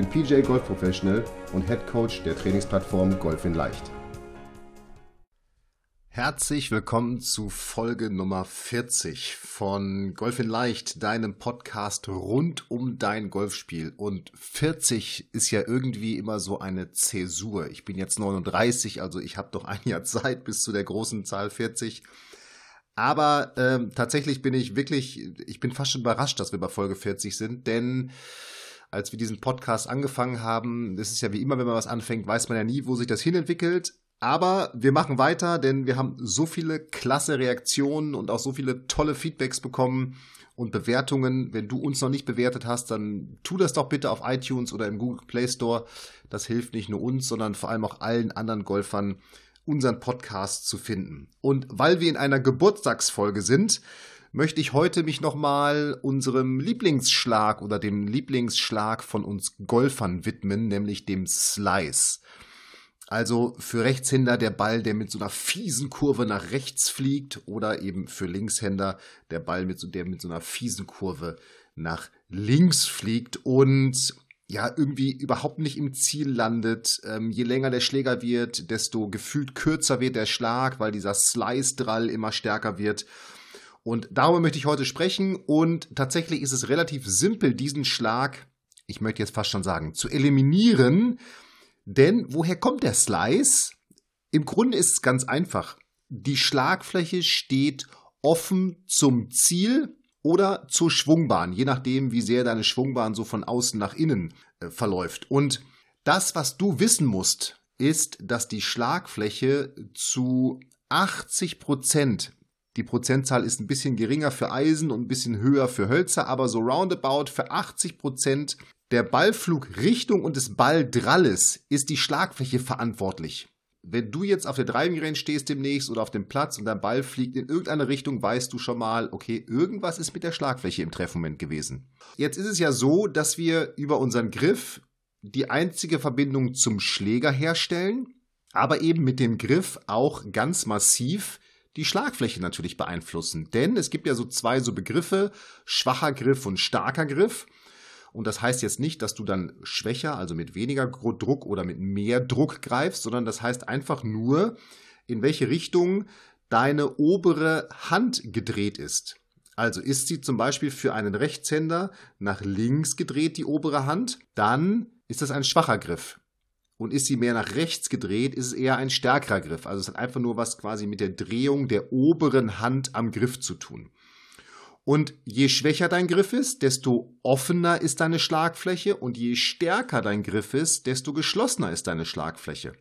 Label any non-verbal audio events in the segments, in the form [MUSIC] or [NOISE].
bin PJ Golf Professional und Head Coach der Trainingsplattform Golf in Leicht. Herzlich willkommen zu Folge Nummer 40 von Golf in Leicht, deinem Podcast rund um dein Golfspiel. Und 40 ist ja irgendwie immer so eine Zäsur. Ich bin jetzt 39, also ich habe doch ein Jahr Zeit bis zu der großen Zahl 40. Aber ähm, tatsächlich bin ich wirklich, ich bin fast schon überrascht, dass wir bei Folge 40 sind, denn als wir diesen Podcast angefangen haben, das ist ja wie immer, wenn man was anfängt, weiß man ja nie, wo sich das hinentwickelt. Aber wir machen weiter, denn wir haben so viele klasse Reaktionen und auch so viele tolle Feedbacks bekommen und Bewertungen. Wenn du uns noch nicht bewertet hast, dann tu das doch bitte auf iTunes oder im Google Play Store. Das hilft nicht nur uns, sondern vor allem auch allen anderen Golfern, unseren Podcast zu finden. Und weil wir in einer Geburtstagsfolge sind, möchte ich heute mich nochmal unserem Lieblingsschlag oder dem Lieblingsschlag von uns Golfern widmen, nämlich dem Slice. Also für Rechtshänder der Ball, der mit so einer fiesen Kurve nach rechts fliegt oder eben für Linkshänder der Ball, mit so, der mit so einer fiesen Kurve nach links fliegt und ja, irgendwie überhaupt nicht im Ziel landet. Ähm, je länger der Schläger wird, desto gefühlt kürzer wird der Schlag, weil dieser Slice-Drall immer stärker wird. Und darüber möchte ich heute sprechen und tatsächlich ist es relativ simpel, diesen Schlag, ich möchte jetzt fast schon sagen, zu eliminieren, denn woher kommt der Slice? Im Grunde ist es ganz einfach. Die Schlagfläche steht offen zum Ziel oder zur Schwungbahn, je nachdem, wie sehr deine Schwungbahn so von außen nach innen äh, verläuft. Und das, was du wissen musst, ist, dass die Schlagfläche zu 80 Prozent, die Prozentzahl ist ein bisschen geringer für Eisen und ein bisschen höher für Hölzer, aber so roundabout für 80 Prozent der Ballflugrichtung und des Balldralles ist die Schlagfläche verantwortlich. Wenn du jetzt auf der Driving Range stehst demnächst oder auf dem Platz und dein Ball fliegt in irgendeine Richtung, weißt du schon mal, okay, irgendwas ist mit der Schlagfläche im Treffmoment gewesen. Jetzt ist es ja so, dass wir über unseren Griff die einzige Verbindung zum Schläger herstellen, aber eben mit dem Griff auch ganz massiv die Schlagfläche natürlich beeinflussen. Denn es gibt ja so zwei so Begriffe, schwacher Griff und starker Griff. Und das heißt jetzt nicht, dass du dann schwächer, also mit weniger Druck oder mit mehr Druck greifst, sondern das heißt einfach nur, in welche Richtung deine obere Hand gedreht ist. Also ist sie zum Beispiel für einen Rechtshänder nach links gedreht, die obere Hand, dann ist das ein schwacher Griff. Und ist sie mehr nach rechts gedreht, ist es eher ein stärkerer Griff. Also es hat einfach nur was quasi mit der Drehung der oberen Hand am Griff zu tun. Und je schwächer dein Griff ist, desto offener ist deine Schlagfläche und je stärker dein Griff ist, desto geschlossener ist deine Schlagfläche.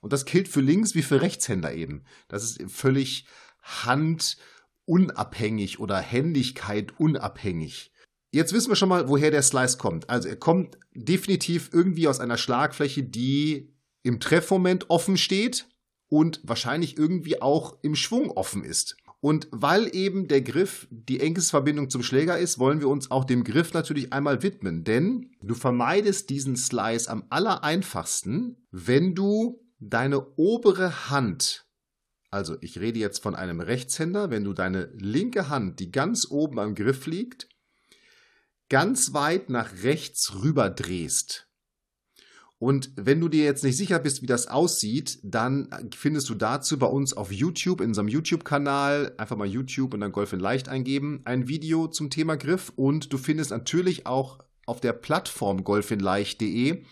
Und das gilt für Links- wie für Rechtshänder eben. Das ist völlig handunabhängig oder Händigkeit unabhängig. Jetzt wissen wir schon mal, woher der Slice kommt. Also er kommt definitiv irgendwie aus einer Schlagfläche, die im Treffmoment offen steht und wahrscheinlich irgendwie auch im Schwung offen ist. Und weil eben der Griff die engste Verbindung zum Schläger ist, wollen wir uns auch dem Griff natürlich einmal widmen. Denn du vermeidest diesen Slice am allereinfachsten, wenn du deine obere Hand, also ich rede jetzt von einem Rechtshänder, wenn du deine linke Hand, die ganz oben am Griff liegt, ganz weit nach rechts rüber drehst. Und wenn du dir jetzt nicht sicher bist, wie das aussieht, dann findest du dazu bei uns auf YouTube, in unserem YouTube-Kanal, einfach mal YouTube und dann Golf in Leicht eingeben, ein Video zum Thema Griff. Und du findest natürlich auch auf der Plattform golfinleicht.de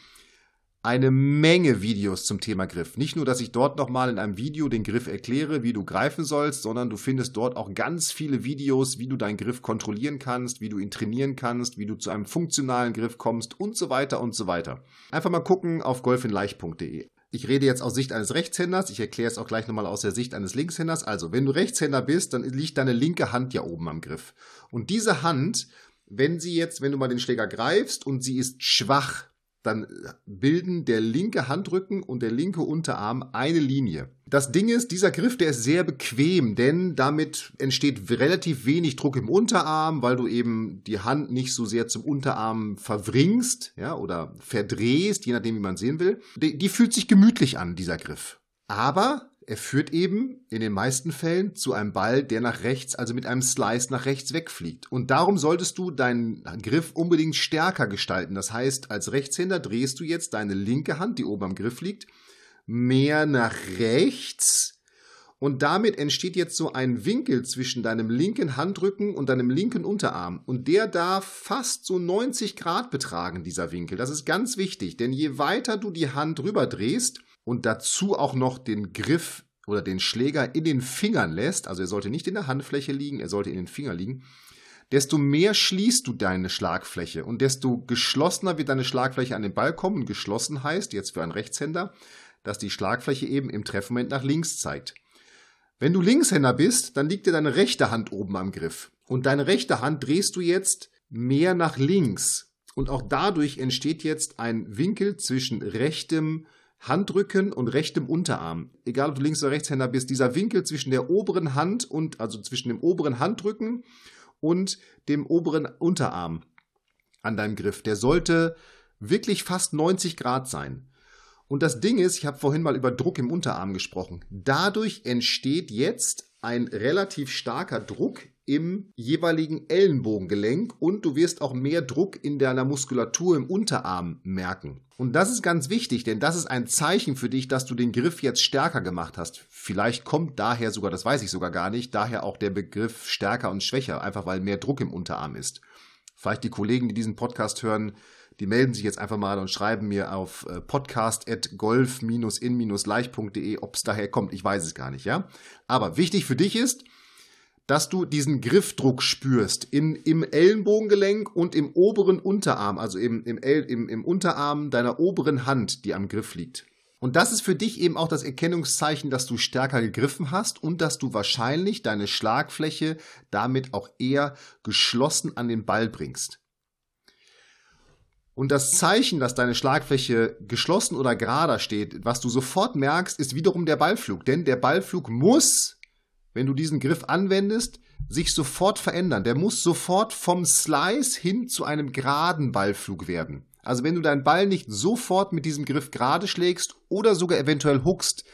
eine Menge Videos zum Thema Griff. Nicht nur, dass ich dort nochmal in einem Video den Griff erkläre, wie du greifen sollst, sondern du findest dort auch ganz viele Videos, wie du deinen Griff kontrollieren kannst, wie du ihn trainieren kannst, wie du zu einem funktionalen Griff kommst und so weiter und so weiter. Einfach mal gucken auf golfinleicht.de. Ich rede jetzt aus Sicht eines Rechtshänders, ich erkläre es auch gleich nochmal aus der Sicht eines Linkshänders. Also, wenn du Rechtshänder bist, dann liegt deine linke Hand ja oben am Griff. Und diese Hand, wenn sie jetzt, wenn du mal den Schläger greifst und sie ist schwach, dann bilden der linke Handrücken und der linke Unterarm eine Linie. Das Ding ist, dieser Griff, der ist sehr bequem, denn damit entsteht relativ wenig Druck im Unterarm, weil du eben die Hand nicht so sehr zum Unterarm verwringst, ja, oder verdrehst, je nachdem, wie man sehen will. Die, die fühlt sich gemütlich an, dieser Griff. Aber er führt eben in den meisten Fällen zu einem Ball, der nach rechts, also mit einem Slice nach rechts wegfliegt. Und darum solltest du deinen Griff unbedingt stärker gestalten. Das heißt, als Rechtshänder drehst du jetzt deine linke Hand, die oben am Griff liegt, mehr nach rechts. Und damit entsteht jetzt so ein Winkel zwischen deinem linken Handrücken und deinem linken Unterarm. Und der darf fast so 90 Grad betragen, dieser Winkel. Das ist ganz wichtig, denn je weiter du die Hand rüber drehst, und dazu auch noch den Griff oder den Schläger in den Fingern lässt, also er sollte nicht in der Handfläche liegen, er sollte in den Finger liegen, desto mehr schließt du deine Schlagfläche und desto geschlossener wird deine Schlagfläche an den Ball kommen. Geschlossen heißt jetzt für einen Rechtshänder, dass die Schlagfläche eben im Treffmoment nach links zeigt. Wenn du Linkshänder bist, dann liegt dir deine rechte Hand oben am Griff und deine rechte Hand drehst du jetzt mehr nach links und auch dadurch entsteht jetzt ein Winkel zwischen rechtem Handrücken und rechtem Unterarm. Egal ob du Links- oder Rechtshänder bist, dieser Winkel zwischen der oberen Hand und, also zwischen dem oberen Handrücken und dem oberen Unterarm an deinem Griff, der sollte wirklich fast 90 Grad sein. Und das Ding ist, ich habe vorhin mal über Druck im Unterarm gesprochen. Dadurch entsteht jetzt ein relativ starker Druck im jeweiligen Ellenbogengelenk und du wirst auch mehr Druck in deiner Muskulatur im Unterarm merken. Und das ist ganz wichtig, denn das ist ein Zeichen für dich, dass du den Griff jetzt stärker gemacht hast. Vielleicht kommt daher sogar, das weiß ich sogar gar nicht, daher auch der Begriff stärker und schwächer, einfach weil mehr Druck im Unterarm ist. Vielleicht die Kollegen, die diesen Podcast hören, die melden sich jetzt einfach mal und schreiben mir auf äh, podcast.golf-in-leicht.de, ob es daher kommt. Ich weiß es gar nicht, ja. Aber wichtig für dich ist, dass du diesen Griffdruck spürst in, im Ellenbogengelenk und im oberen Unterarm, also im, im, im, im Unterarm deiner oberen Hand, die am Griff liegt. Und das ist für dich eben auch das Erkennungszeichen, dass du stärker gegriffen hast und dass du wahrscheinlich deine Schlagfläche damit auch eher geschlossen an den Ball bringst. Und das Zeichen, dass deine Schlagfläche geschlossen oder gerader steht, was du sofort merkst, ist wiederum der Ballflug. Denn der Ballflug muss wenn du diesen Griff anwendest, sich sofort verändern. Der muss sofort vom Slice hin zu einem geraden Ballflug werden. Also wenn du deinen Ball nicht sofort mit diesem Griff gerade schlägst oder sogar eventuell huckst,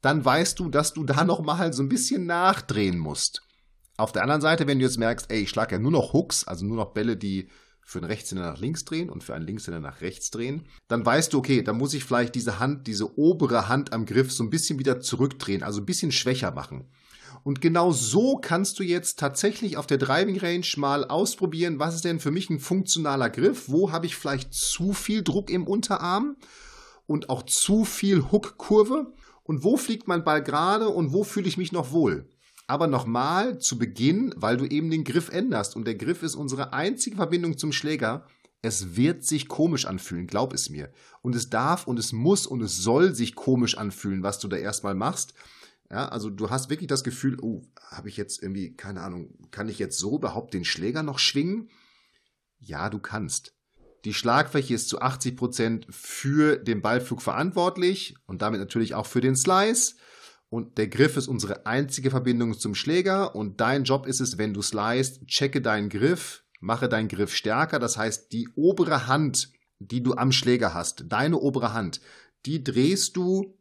dann weißt du, dass du da [LAUGHS] nochmal so ein bisschen nachdrehen musst. Auf der anderen Seite, wenn du jetzt merkst, ey, ich schlage ja nur noch Hooks, also nur noch Bälle, die für einen Rechtshänder nach links drehen und für einen Linkshänder nach rechts drehen, dann weißt du, okay, da muss ich vielleicht diese Hand, diese obere Hand am Griff so ein bisschen wieder zurückdrehen, also ein bisschen schwächer machen. Und genau so kannst du jetzt tatsächlich auf der Driving Range mal ausprobieren, was ist denn für mich ein funktionaler Griff? Wo habe ich vielleicht zu viel Druck im Unterarm und auch zu viel Hookkurve? Und wo fliegt mein Ball gerade und wo fühle ich mich noch wohl? Aber nochmal zu Beginn, weil du eben den Griff änderst und der Griff ist unsere einzige Verbindung zum Schläger. Es wird sich komisch anfühlen, glaub es mir. Und es darf und es muss und es soll sich komisch anfühlen, was du da erstmal machst. Ja, also du hast wirklich das Gefühl, oh, habe ich jetzt irgendwie, keine Ahnung, kann ich jetzt so überhaupt den Schläger noch schwingen? Ja, du kannst. Die Schlagfläche ist zu 80 Prozent für den Ballflug verantwortlich und damit natürlich auch für den Slice. Und der Griff ist unsere einzige Verbindung zum Schläger. Und dein Job ist es, wenn du slicest, checke deinen Griff, mache deinen Griff stärker. Das heißt, die obere Hand, die du am Schläger hast, deine obere Hand, die drehst du,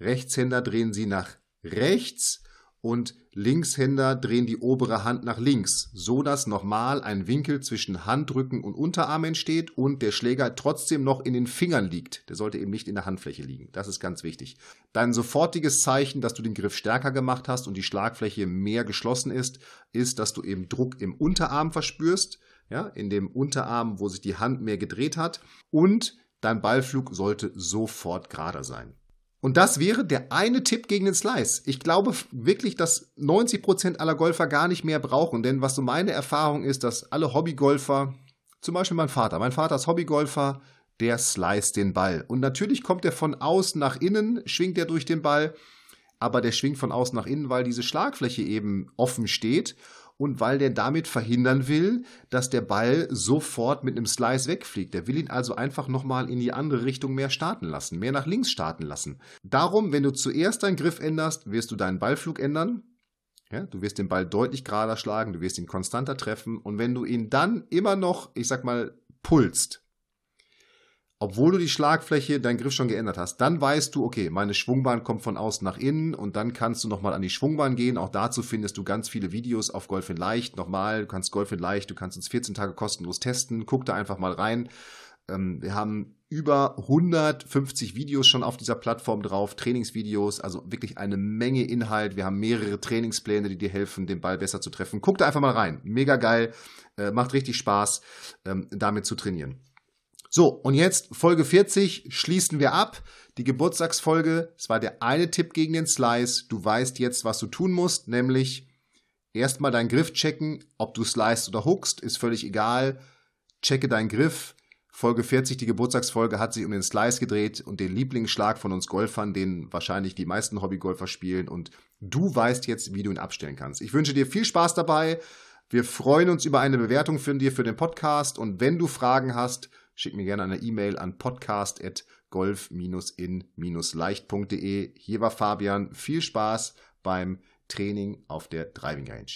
Rechtshänder drehen sie nach rechts und Linkshänder drehen die obere Hand nach links, so dass nochmal ein Winkel zwischen Handrücken und Unterarm entsteht und der Schläger trotzdem noch in den Fingern liegt. Der sollte eben nicht in der Handfläche liegen. Das ist ganz wichtig. Dein sofortiges Zeichen, dass du den Griff stärker gemacht hast und die Schlagfläche mehr geschlossen ist, ist, dass du eben Druck im Unterarm verspürst, ja, in dem Unterarm, wo sich die Hand mehr gedreht hat und dein Ballflug sollte sofort gerader sein. Und das wäre der eine Tipp gegen den Slice. Ich glaube wirklich, dass 90% aller Golfer gar nicht mehr brauchen. Denn was so meine Erfahrung ist, dass alle Hobbygolfer, zum Beispiel mein Vater, mein Vater ist Hobbygolfer, der slice den Ball. Und natürlich kommt er von außen nach innen, schwingt er durch den Ball, aber der schwingt von außen nach innen, weil diese Schlagfläche eben offen steht und weil der damit verhindern will, dass der Ball sofort mit einem Slice wegfliegt. Der will ihn also einfach nochmal in die andere Richtung mehr starten lassen, mehr nach links starten lassen. Darum, wenn du zuerst deinen Griff änderst, wirst du deinen Ballflug ändern. Ja, du wirst den Ball deutlich gerader schlagen, du wirst ihn konstanter treffen und wenn du ihn dann immer noch, ich sag mal, pulst, obwohl du die Schlagfläche, deinen Griff schon geändert hast, dann weißt du, okay, meine Schwungbahn kommt von außen nach innen und dann kannst du nochmal an die Schwungbahn gehen. Auch dazu findest du ganz viele Videos auf Golf in Leicht. Nochmal, du kannst Golf in Leicht, du kannst uns 14 Tage kostenlos testen. Guck da einfach mal rein. Ähm, wir haben über 150 Videos schon auf dieser Plattform drauf, Trainingsvideos, also wirklich eine Menge Inhalt. Wir haben mehrere Trainingspläne, die dir helfen, den Ball besser zu treffen. Guck da einfach mal rein. Mega geil, äh, macht richtig Spaß, ähm, damit zu trainieren. So, und jetzt Folge 40 schließen wir ab. Die Geburtstagsfolge, es war der eine Tipp gegen den Slice. Du weißt jetzt, was du tun musst, nämlich erstmal deinen Griff checken, ob du slicest oder hookst, ist völlig egal. Checke deinen Griff. Folge 40, die Geburtstagsfolge, hat sich um den Slice gedreht und den Lieblingsschlag von uns Golfern, den wahrscheinlich die meisten Hobbygolfer spielen. Und du weißt jetzt, wie du ihn abstellen kannst. Ich wünsche dir viel Spaß dabei. Wir freuen uns über eine Bewertung von dir für den Podcast. Und wenn du Fragen hast, Schick mir gerne eine E-Mail an podcast.golf-in-leicht.de. Hier war Fabian. Viel Spaß beim Training auf der Driving Range.